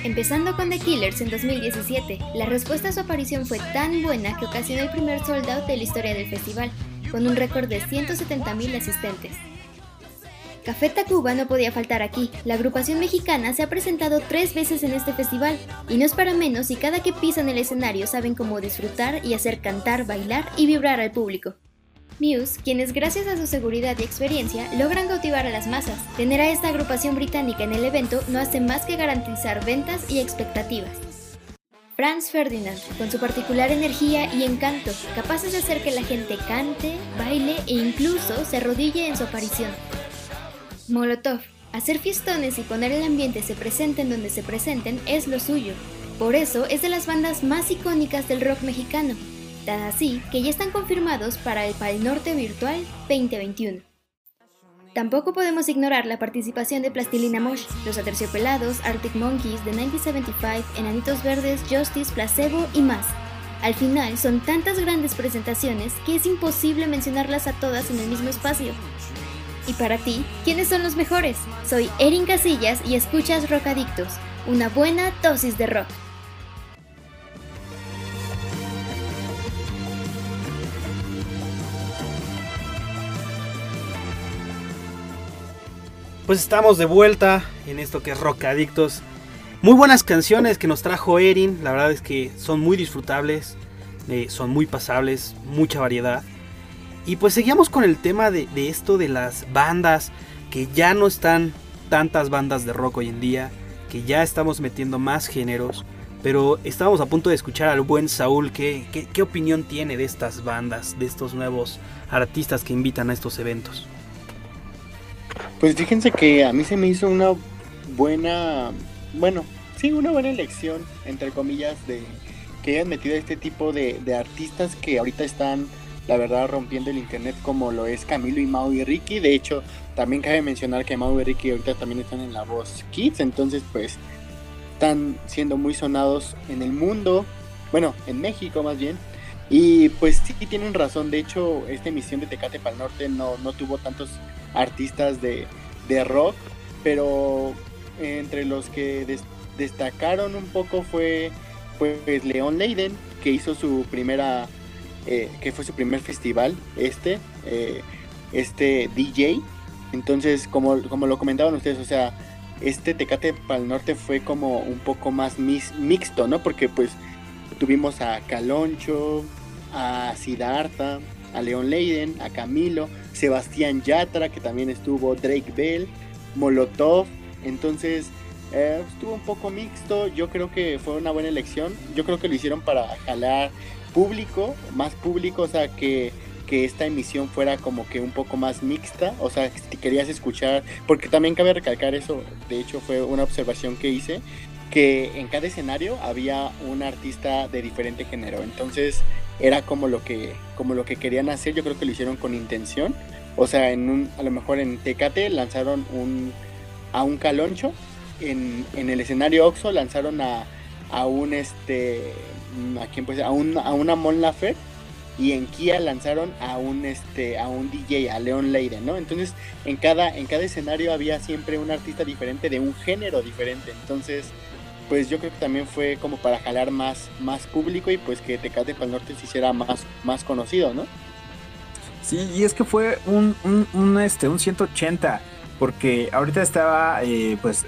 Empezando con The Killers en 2017, la respuesta a su aparición fue tan buena que ocasionó el primer sold out de la historia del festival, con un récord de 170.000 asistentes. Café Tacuba no podía faltar aquí. La agrupación mexicana se ha presentado tres veces en este festival y no es para menos y cada que pisan el escenario saben cómo disfrutar y hacer cantar, bailar y vibrar al público. Muse, quienes gracias a su seguridad y experiencia logran cautivar a las masas. Tener a esta agrupación británica en el evento no hace más que garantizar ventas y expectativas. Franz Ferdinand, con su particular energía y encanto, capaces de hacer que la gente cante, baile e incluso se arrodille en su aparición. Molotov, hacer fiestones y poner el ambiente se presenten donde se presenten es lo suyo. Por eso es de las bandas más icónicas del rock mexicano, tan así que ya están confirmados para el Pal Norte Virtual 2021. Tampoco podemos ignorar la participación de Plastilina Mosh, Los Aterciopelados, Arctic Monkeys, The 1975, Enanitos Verdes, Justice, Placebo y más. Al final son tantas grandes presentaciones que es imposible mencionarlas a todas en el mismo espacio. Y para ti, ¿quiénes son los mejores? Soy Erin Casillas y escuchas Rockadictos, una buena dosis de rock. Pues estamos de vuelta en esto que es Rock Adictos. Muy buenas canciones que nos trajo Erin. La verdad es que son muy disfrutables, eh, son muy pasables, mucha variedad. Y pues seguíamos con el tema de, esto de las bandas, que ya no están tantas bandas de rock hoy en día, que ya estamos metiendo más géneros. Pero estábamos a punto de escuchar al buen Saúl. ¿Qué, qué, opinión tiene de estas bandas, de estos nuevos artistas que invitan a estos eventos? Pues fíjense que a mí se me hizo una buena, bueno, sí, una buena elección, entre comillas, de que hayan metido a este tipo de, de artistas que ahorita están la verdad rompiendo el internet como lo es Camilo y Mau y Ricky. De hecho, también cabe mencionar que Mau y Ricky ahorita también están en la voz Kids, entonces pues están siendo muy sonados en el mundo, bueno, en México más bien. Y pues sí tienen razón, de hecho esta emisión de Tecate para el Norte no, no tuvo tantos artistas de, de rock, pero entre los que des- destacaron un poco fue pues León Leiden, que hizo su primera, eh, que fue su primer festival, este, eh, este DJ. Entonces, como, como lo comentaban ustedes, o sea, este Tecate para el Norte fue como un poco más mixto, ¿no? Porque pues tuvimos a Caloncho, a Siddhartha, a León Leiden, a Camilo, Sebastián Yatra, que también estuvo, Drake Bell, Molotov. Entonces, eh, estuvo un poco mixto. Yo creo que fue una buena elección. Yo creo que lo hicieron para jalar público, más público, o sea, que, que esta emisión fuera como que un poco más mixta. O sea, si querías escuchar, porque también cabe recalcar eso, de hecho fue una observación que hice, que en cada escenario había un artista de diferente género. Entonces, era como lo que, como lo que querían hacer. Yo creo que lo hicieron con intención. O sea, en un, a lo mejor en Tecate lanzaron un, a un caloncho. En, en el escenario Oxo lanzaron a, a un este a quién puede ser? a un a una Mon Laferte y en Kia lanzaron a un este a un DJ a Leon Leiden no entonces en cada en cada escenario había siempre un artista diferente de un género diferente entonces pues yo creo que también fue como para jalar más más público y pues que Tecate para el Norte se hiciera más más conocido no Sí, y es que fue un, un, este, un 180, porque ahorita estaba pues,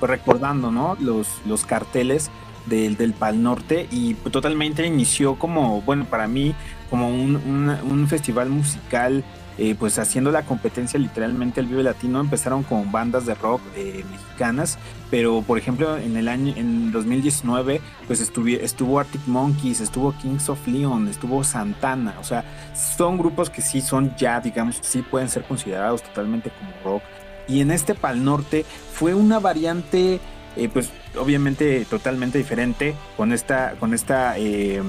pues recordando, ¿no? Los, los carteles del, del Pal Norte y totalmente inició como, bueno, para mí, como un, un, festival musical, eh, pues haciendo la competencia literalmente el Vive Latino, empezaron con bandas de rock eh, mexicanas, pero por ejemplo en el año, en 2019, pues estuvo Arctic Monkeys, estuvo Kings of Leon, estuvo Santana, o sea, son grupos que sí son ya, digamos, sí pueden ser considerados totalmente como rock. Y en este Pal Norte fue una variante, pues obviamente totalmente diferente, con esta, con esta eh,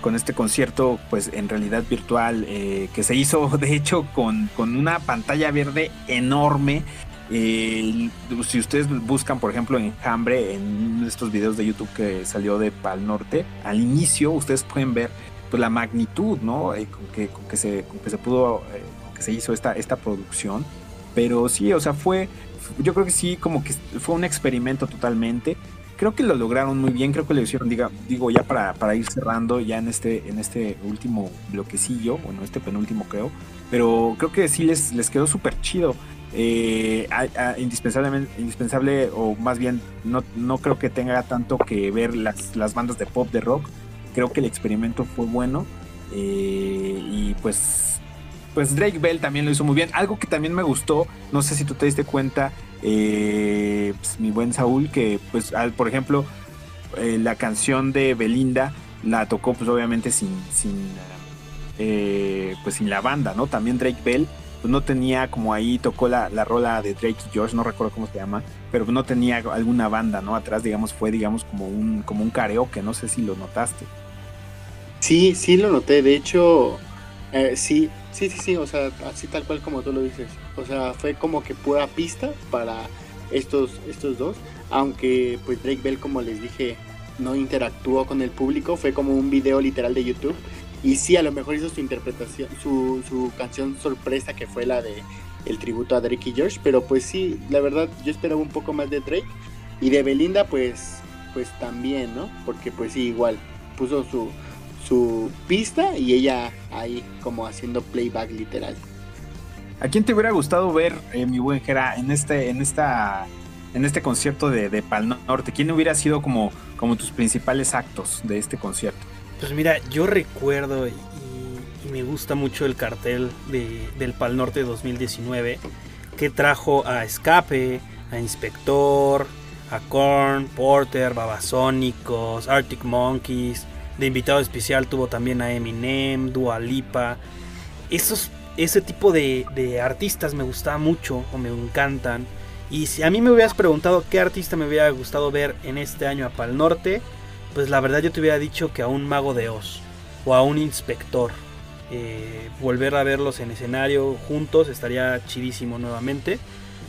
con este concierto, pues en realidad virtual, eh, que se hizo de hecho con, con una pantalla verde enorme. Si ustedes buscan, por ejemplo, en Hambre, en estos videos de YouTube que salió de Pal Norte, al inicio ustedes pueden ver pues, la magnitud, ¿no? Eh, con, que, con, que, se, con que se pudo, que se hizo esta, esta producción. Pero sí, o sea, fue, yo creo que sí, como que fue un experimento totalmente creo que lo lograron muy bien, creo que lo hicieron, diga, digo, ya para, para ir cerrando ya en este, en este último bloquecillo, bueno, este penúltimo creo, pero creo que sí les, les quedó súper chido. Eh, indispensablemente, indispensable, o más bien, no, no creo que tenga tanto que ver las, las bandas de pop, de rock. Creo que el experimento fue bueno. Eh, y pues, pues Drake Bell también lo hizo muy bien. Algo que también me gustó, no sé si tú te diste cuenta, eh, pues, mi buen Saúl, que pues por ejemplo eh, la canción de Belinda la tocó pues obviamente sin, sin eh, pues sin la banda, ¿no? También Drake Bell pues no tenía como ahí tocó la, la rola de Drake y George, no recuerdo cómo se llama, pero no tenía alguna banda, ¿no? Atrás, digamos, fue digamos como un, como un karaoke, no sé si lo notaste. Sí, sí lo noté, de hecho, eh, sí, sí, sí, sí, o sea, así tal cual como tú lo dices. O sea, fue como que pura pista para estos, estos dos. Aunque pues Drake Bell, como les dije, no interactuó con el público. Fue como un video literal de YouTube. Y sí, a lo mejor hizo su interpretación, su, su canción sorpresa que fue la de el tributo a Drake y George. Pero pues sí, la verdad yo esperaba un poco más de Drake. Y de Belinda pues, pues también, ¿no? Porque pues sí, igual puso su, su pista y ella ahí como haciendo playback literal. ¿A quién te hubiera gustado ver, eh, mi buen Jera, en este, en esta, en este concierto de, de Pal Norte? ¿Quién hubiera sido como, como tus principales actos de este concierto? Pues mira, yo recuerdo y, y me gusta mucho el cartel de, del Pal Norte 2019 que trajo a Escape, a Inspector, a Korn, Porter, Babasónicos, Arctic Monkeys. De invitado especial tuvo también a Eminem, Dua Lipa. Esos, ese tipo de, de, artistas me gustaba mucho o me encantan. Y si a mí me hubieras preguntado qué artista me hubiera gustado ver en este año a Pal Norte, pues la verdad yo te hubiera dicho que a un mago de Oz o a un inspector. eh, volver a verlos en escenario juntos estaría chidísimo nuevamente.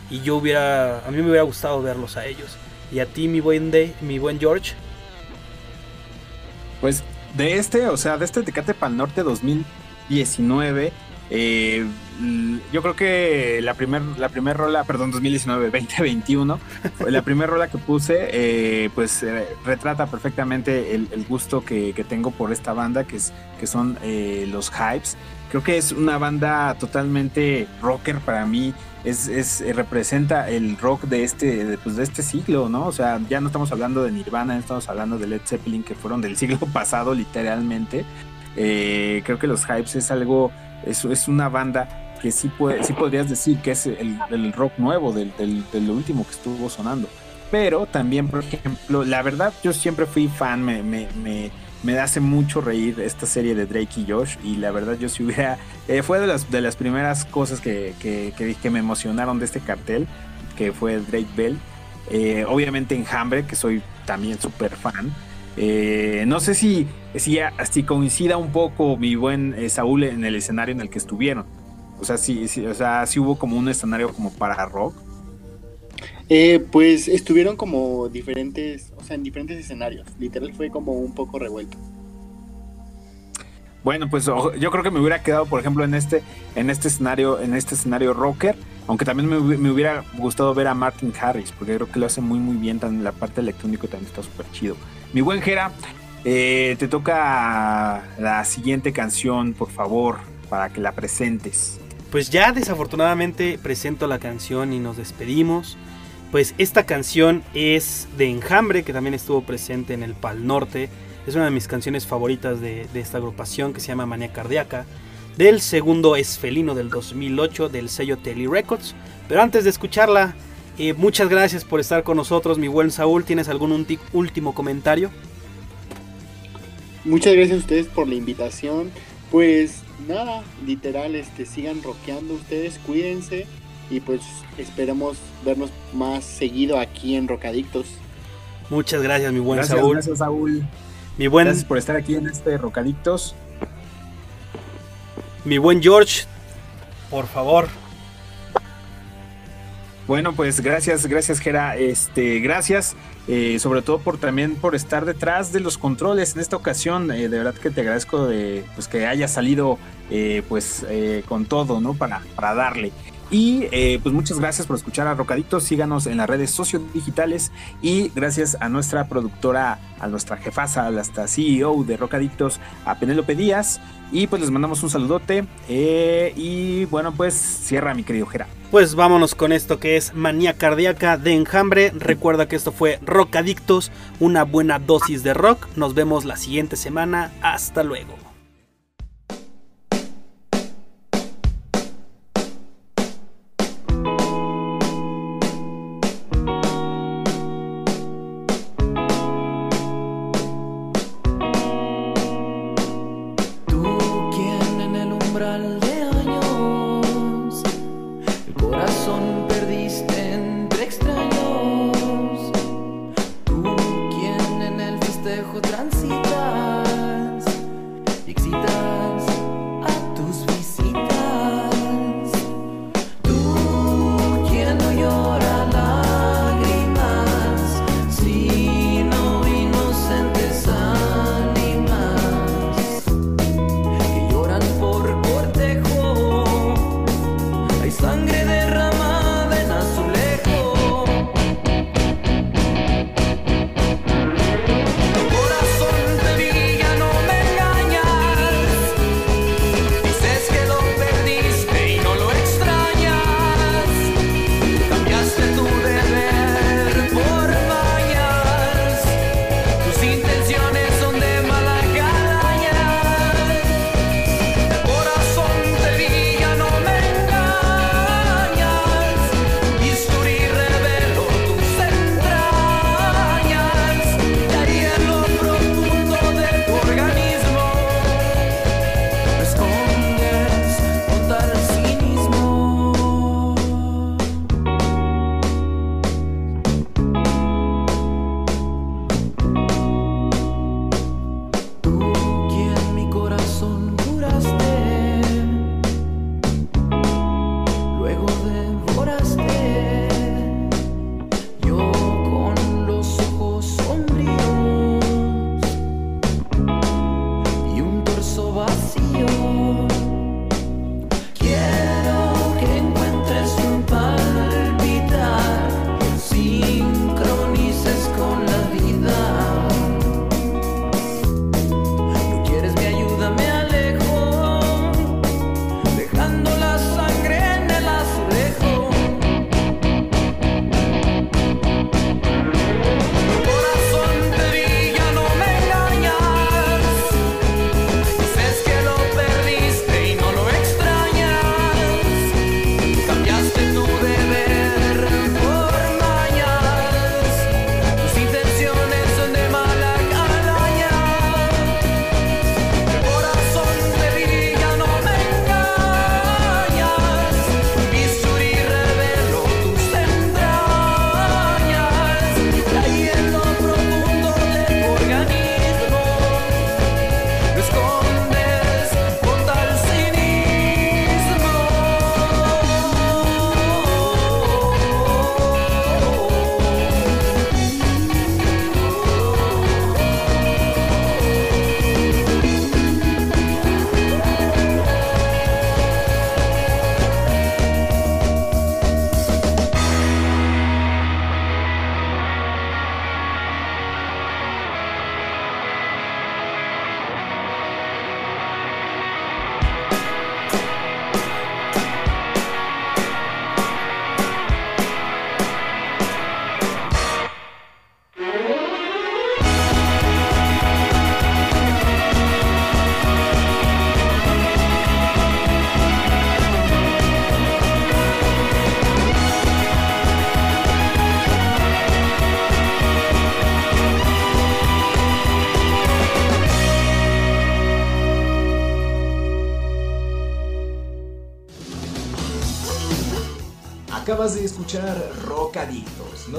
Y yo hubiera, a mí me hubiera gustado verlos a ellos. Y a ti, mi buen, Day, mi buen George. Pues de este, o sea, de este Tecate Pal Norte 2019, eh, yo creo que la primer, la primer rola, perdón, 2019, 2021, fue la primera rola que puse, eh, pues eh, retrata perfectamente el, gusto que, tengo por esta banda, que, es, que son eh, los Hypes. Creo que es una banda totalmente rocker para mí. Es, es- representa el rock de este, pues, de este siglo, ¿no? O sea, ya no estamos hablando de Nirvana, estamos hablando de Led Zeppelin, que fueron del siglo pasado, literalmente. Creo que los Hypes es algo, es, es una banda que sí, puede, sí podrías decir que es el, el rock nuevo del, del, del último que estuvo sonando. Pero también, por ejemplo, la verdad, yo siempre fui fan, me, me, me, me hace mucho reír esta serie de Drake y Josh. Y la verdad, yo si hubiera. eh, fue de las, de las primeras cosas que, que, que, que me emocionaron de este cartel, que fue Drake Bell. Eh, obviamente Enjambre, que soy también súper fan. Eh, no sé si, si, si coincida un poco mi buen eh, Saúl en el escenario en el que estuvieron. O sea, sí, sí, o sea, sí hubo como un escenario como para rock. Eh, pues estuvieron como diferentes, o sea, en diferentes escenarios. Literal fue como un poco revuelto. Bueno, pues yo creo que me hubiera quedado, por ejemplo, en este, en este escenario, en este escenario rocker, aunque también me, me hubiera gustado ver a Martin Harris, porque creo que lo hace muy muy bien, también la parte electrónica también está súper chido. Mi buen Jera, eh, te toca la siguiente canción, por favor, para que la presentes. Pues ya desafortunadamente presento la canción y nos despedimos. Pues esta canción es de Enjambre, que también estuvo presente en el Pal Norte. Es una de mis canciones favoritas de, esta agrupación que se llama Manía Cardíaca. Del segundo es Felino del 2008 del sello Tele Records. Pero antes de escucharla, eh, muchas gracias por estar con nosotros, mi buen Saúl. ¿Tienes algún último comentario? Muchas gracias a ustedes por la invitación. Pues nada, literal, este, sigan rockeando ustedes, cuídense y pues esperemos vernos más seguido aquí en Rocadictos. Muchas gracias, mi buen gracias, Saúl. gracias, Saúl. Mi buen, Gracias por estar aquí en este Rocadictos. mi buen George, por favor. Bueno, pues gracias, gracias Gera, este, gracias eh, sobre todo por también por estar detrás de los controles en esta ocasión, eh, de verdad que te agradezco de pues que haya salido eh, pues eh, con todo, ¿no? Para, para darle. Y eh, pues muchas gracias por escuchar a Rocaditos, síganos en las redes sociodigitales y gracias a nuestra productora, a nuestra jefaza, a nuestra CEO de Rocaditos, a Penélope Díaz. Y pues les mandamos un saludote. eh, y bueno, pues cierra mi querido Gera. Pues vámonos con esto que es Manía Cardíaca de Enjambre. Recuerda que esto fue Rock Adictos, una buena dosis de rock. Nos vemos la siguiente semana. Hasta luego.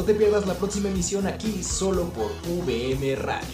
No te pierdas la próxima emisión aquí solo por VM Radio.